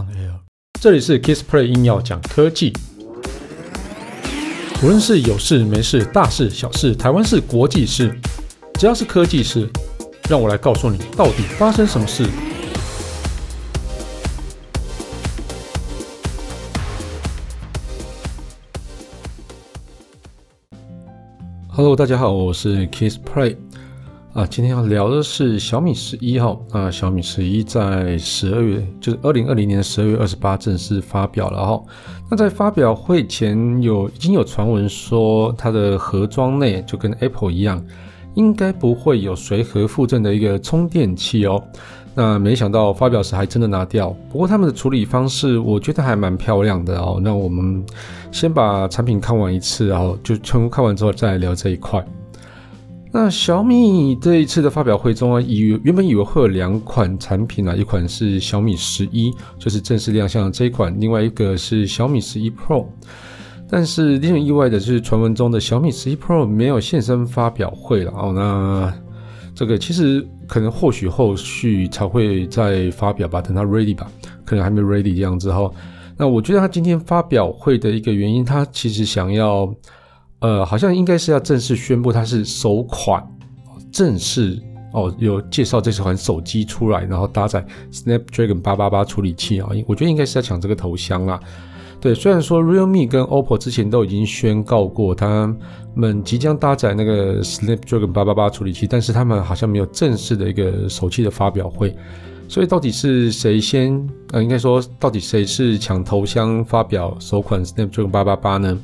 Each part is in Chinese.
on air。这里是 Kissplay 硬要讲科技，无论是有事没事、大事小事、台湾事、国际事，只要是科技事，让我来告诉你到底发生什么事。Hello，大家好，我是 Kissplay。啊，今天要聊的是小米十一号。啊，小米十一在十二月，就是二零二零年十二月二十八正式发表了哈。那在发表会前有已经有传闻说，它的盒装内就跟 Apple 一样，应该不会有随盒附赠的一个充电器哦。那没想到发表时还真的拿掉。不过他们的处理方式，我觉得还蛮漂亮的哦。那我们先把产品看完一次，然后就全部看完之后再来聊这一块。那小米这一次的发表会中啊，以原本以为会有两款产品啊，一款是小米十一，就是正式亮相的这一款，另外一个是小米十一 Pro。但是令人意外的是，传闻中的小米十一 Pro 没有现身发表会了哦。那这个其实可能或许后续才会再发表吧，等它 ready 吧，可能还没 ready 这样子哈。那我觉得他今天发表会的一个原因，他其实想要。呃，好像应该是要正式宣布它是首款，正式哦，有介绍这款手机出来，然后搭载 Snapdragon 888处理器啊，我觉得应该是要抢这个头香啦。对，虽然说 Realme 跟 OPPO 之前都已经宣告过他们即将搭载那个 Snapdragon 888处理器，但是他们好像没有正式的一个手机的发表会，所以到底是谁先？呃，应该说到底谁是抢头香发表首款 Snapdragon 888呢？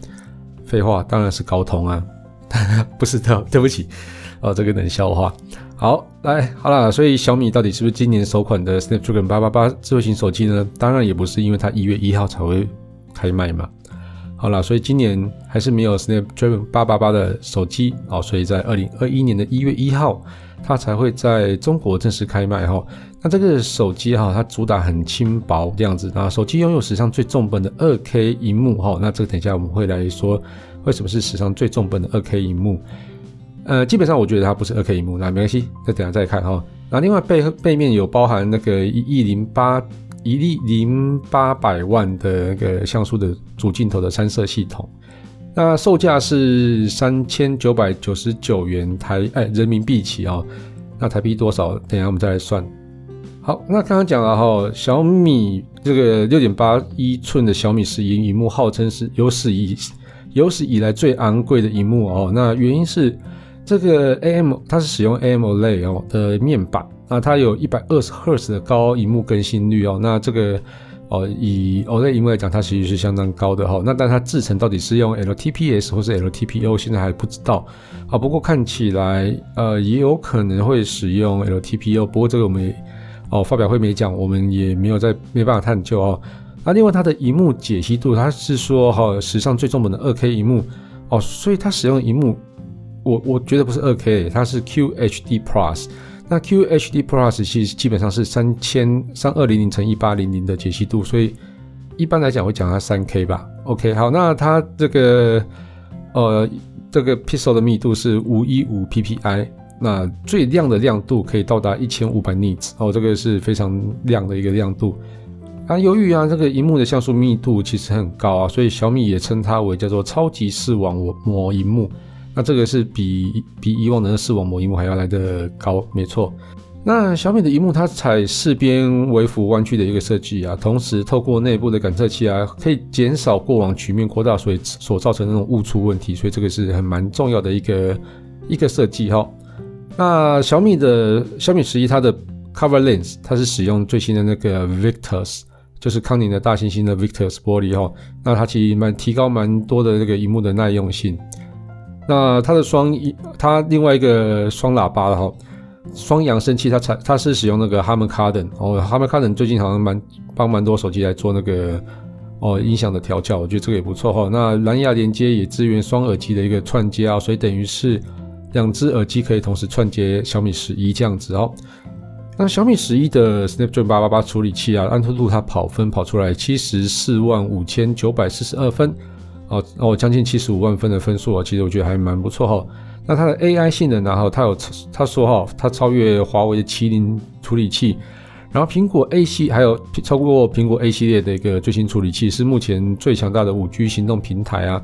废话，当然是高通啊，不是的，对不起，哦，这个冷笑话。好，来，好啦，所以小米到底是不是今年首款的 Snapdragon 888智慧型手机呢？当然也不是，因为它一月一号才会开卖嘛。好啦，所以今年还是没有 Snapdragon 888的手机哦，所以在二零二一年的一月一号，它才会在中国正式开卖哈。那这个手机哈，它主打很轻薄这样子，那手机拥有史上最重本的二 K 萤幕哈。那这个等一下我们会来说，为什么是史上最重本的二 K 萤幕？呃，基本上我觉得它不是二 K 萤幕，那没关系，再等下再看哈。那另外背背面有包含那个一亿零八一亿零八百万的那个像素的主镜头的三摄系统，那售价是三千九百九十九元台哎人民币起哦。那台币多少？等下我们再来算。好，那刚刚讲了哈，小米这个六点八一寸的小米十一萤幕，号称是有史以有史以来最昂贵的萤幕哦。那原因是这个 AM 它是使用 AMOLED 哦的面板，那它有一百二十赫兹的高萤幕更新率哦。那这个哦以 OLED 屏幕来讲，它其实是相当高的哈。那但它制成到底是用 LTPS 或是 LTPO，现在还不知道啊。不过看起来呃也有可能会使用 LTPO，不过这个我们。也哦，发表会没讲，我们也没有在没办法探究哦。那另外它的荧幕解析度，它是说哈、哦、史上最重本的二 K 荧幕哦，所以它使用荧幕，我我觉得不是二 K，它是 QHD Plus。那 QHD Plus 其实基本上是三千三二零零乘一八零零的解析度，所以一般来讲会讲它三 K 吧。OK，好，那它这个呃这个 Pixel 的密度是五一五 PPI。那最亮的亮度可以到达一千五百 nits 哦，这个是非常亮的一个亮度。啊，由于啊这个荧幕的像素密度其实很高啊，所以小米也称它为叫做超级视网膜荧幕。那这个是比比以往的视网膜荧幕还要来得高，没错。那小米的荧幕它采四边微幅弯曲的一个设计啊，同时透过内部的感测器啊，可以减少过往曲面扩大所以所造成那种误触问题，所以这个是很蛮重要的一个一个设计哈。那小米的小米十一，它的 cover lens 它是使用最新的那个 Victus，就是康宁的大猩猩的 Victus 玻璃哈。那它其实蛮提高蛮多的那个荧幕的耐用性。那它的双一，它另外一个双喇叭的哈，双扬声器它采它是使用那个 Harman Kardon 哦，Harman Kardon 最近好像蛮帮蛮多手机来做那个哦音响的调教，我觉得这个也不错哈。那蓝牙连接也支援双耳机的一个串接啊，所以等于是。两只耳机可以同时串接小米十一这样子哦。那小米十一的 Snapdragon 888处理器啊，安兔兔它跑分跑出来七十四万五千九百四十二分哦哦，将近七十五万分的分数啊，其实我觉得还蛮不错哈。那它的 AI 性能然后它有它说哈，它超越华为的麒麟处理器，然后苹果 A 系还有超过苹果 A 系列的一个最新处理器，是目前最强大的五 G 行动平台啊。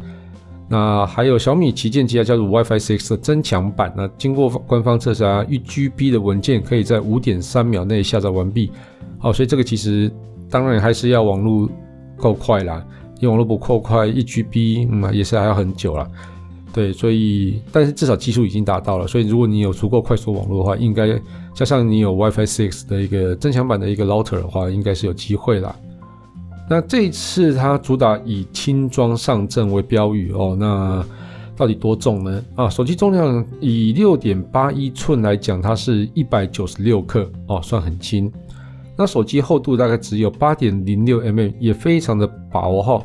那还有小米旗舰机啊，叫做 WiFi 6的增强版。那经过官方测试啊，一 GB 的文件可以在五点三秒内下载完毕。好，所以这个其实当然还是要网络够快啦，因为网络不够快，一 GB 嗯也是还要很久啦。对，所以但是至少技术已经达到了，所以如果你有足够快速网络的话，应该加上你有 WiFi 6的一个增强版的一个 router 的话，应该是有机会啦。那这一次它主打以轻装上阵为标语哦，那到底多重呢？啊，手机重量以六点八一寸来讲，它是一百九十六克哦，算很轻。那手机厚度大概只有八点零六 mm，也非常的薄哈。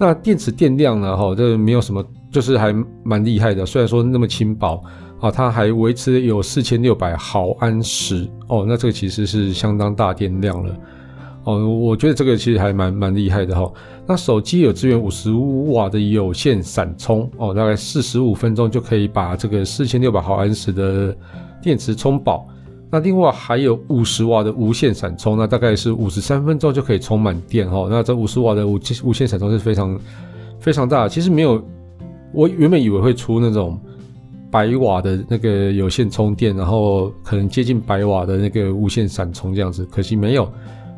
那电池电量呢？哈，这没有什么。就是还蛮厉害的，虽然说那么轻薄啊，它还维持有四千六百毫安时哦，那这个其实是相当大电量了哦，我觉得这个其实还蛮蛮厉害的哈。那手机有支援五十五瓦的有线闪充哦，大概四十五分钟就可以把这个四千六百毫安时的电池充饱。那另外还有五十瓦的无线闪充，那大概是五十三分钟就可以充满电哈。那这五十瓦的无无线闪充是非常非常大，其实没有。我原本以为会出那种百瓦的那个有线充电，然后可能接近百瓦的那个无线闪充这样子，可惜没有。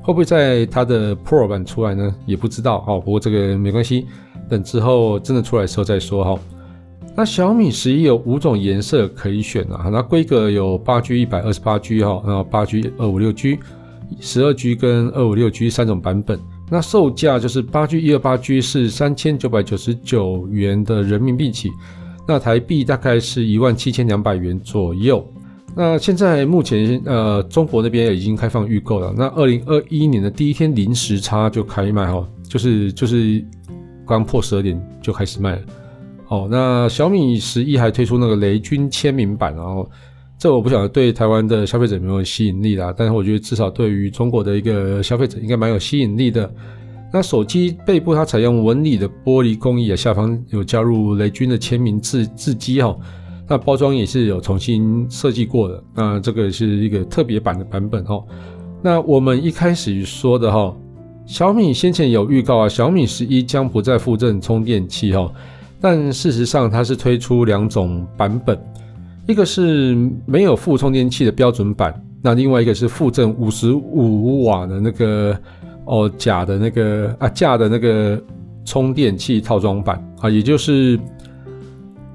会不会在它的 Pro 版出来呢？也不知道哦。不过这个没关系，等之后真的出来的时候再说哈。那小米十一有五种颜色可以选啊，那规格有八 G、一百二十八 G 哈，然后八 G、二五六 G、十二 G 跟二五六 G 三种版本。那售价就是八 G 一二八 G 是三千九百九十九元的人民币起，那台币大概是一万七千两百元左右。那现在目前呃中国那边已经开放预购了。那二零二一年的第一天零时差就开卖哈，就是就是刚破十二点就开始卖了。哦，那小米十一还推出那个雷军签名版，然后。这我不晓得对台湾的消费者有没有吸引力啦，但是我觉得至少对于中国的一个消费者应该蛮有吸引力的。那手机背部它采用纹理的玻璃工艺啊，下方有加入雷军的签名字字迹哈。那包装也是有重新设计过的，那这个是一个特别版的版本哦。那我们一开始说的哈，小米先前有预告啊，小米十一将不再附赠充电器哈，但事实上它是推出两种版本。一个是没有附充电器的标准版，那另外一个是附赠五十五瓦的那个哦假的那个啊架的那个充电器套装版啊，也就是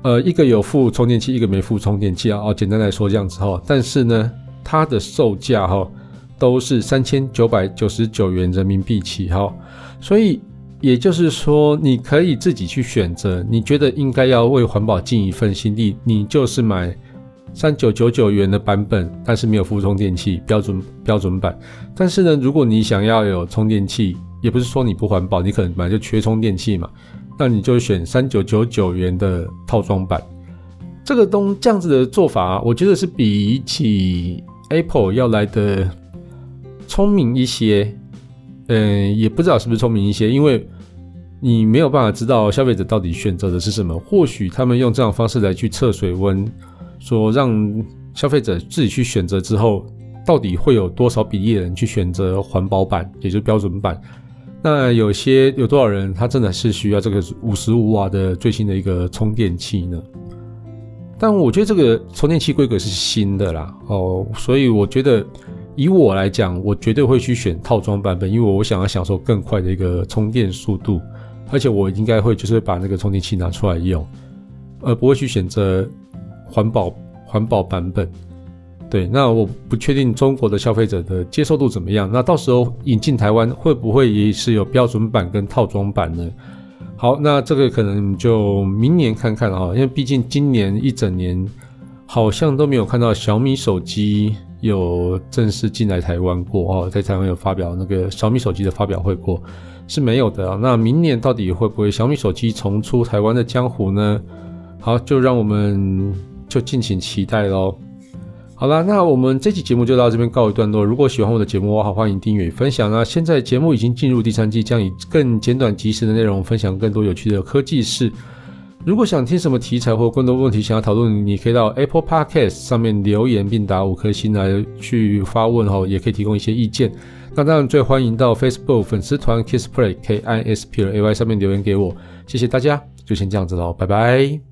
呃一个有附充电器，一个没附充电器啊。哦，简单来说这样子哈，但是呢，它的售价哈都是三千九百九十九元人民币起哈，所以也就是说你可以自己去选择，你觉得应该要为环保尽一份心力，你就是买。三九九九元的版本，但是没有附充电器，标准标准版。但是呢，如果你想要有充电器，也不是说你不环保，你可能本来就缺充电器嘛，那你就选三九九九元的套装版。这个东这样子的做法，我觉得是比起 Apple 要来的聪明一些。嗯，也不知道是不是聪明一些，因为你没有办法知道消费者到底选择的是什么。或许他们用这样的方式来去测水温。说让消费者自己去选择之后，到底会有多少比例的人去选择环保版，也就是标准版？那有些有多少人他真的是需要这个五十五瓦的最新的一个充电器呢？但我觉得这个充电器规格是新的啦，哦，所以我觉得以我来讲，我绝对会去选套装版本，因为我想要享受更快的一个充电速度，而且我应该会就是把那个充电器拿出来用，而不会去选择。环保环保版本，对，那我不确定中国的消费者的接受度怎么样。那到时候引进台湾会不会也是有标准版跟套装版呢？好，那这个可能就明年看看啊，因为毕竟今年一整年好像都没有看到小米手机有正式进来台湾过哦，在台湾有发表那个小米手机的发表会过是没有的。那明年到底会不会小米手机重出台湾的江湖呢？好，就让我们。就敬请期待喽。好啦，那我们这期节目就到这边告一段落。如果喜欢我的节目的话，欢迎订阅与分享。那现在节目已经进入第三季，将以更简短及时的内容分享更多有趣的科技事。如果想听什么题材或更多问题想要讨论，你可以到 Apple Podcast 上面留言并打五颗星来去发问哈，也可以提供一些意见。那当然最欢迎到 Facebook 粉丝团 Kiss Play K I S P L A Y 上面留言给我，谢谢大家，就先这样子喽，拜拜。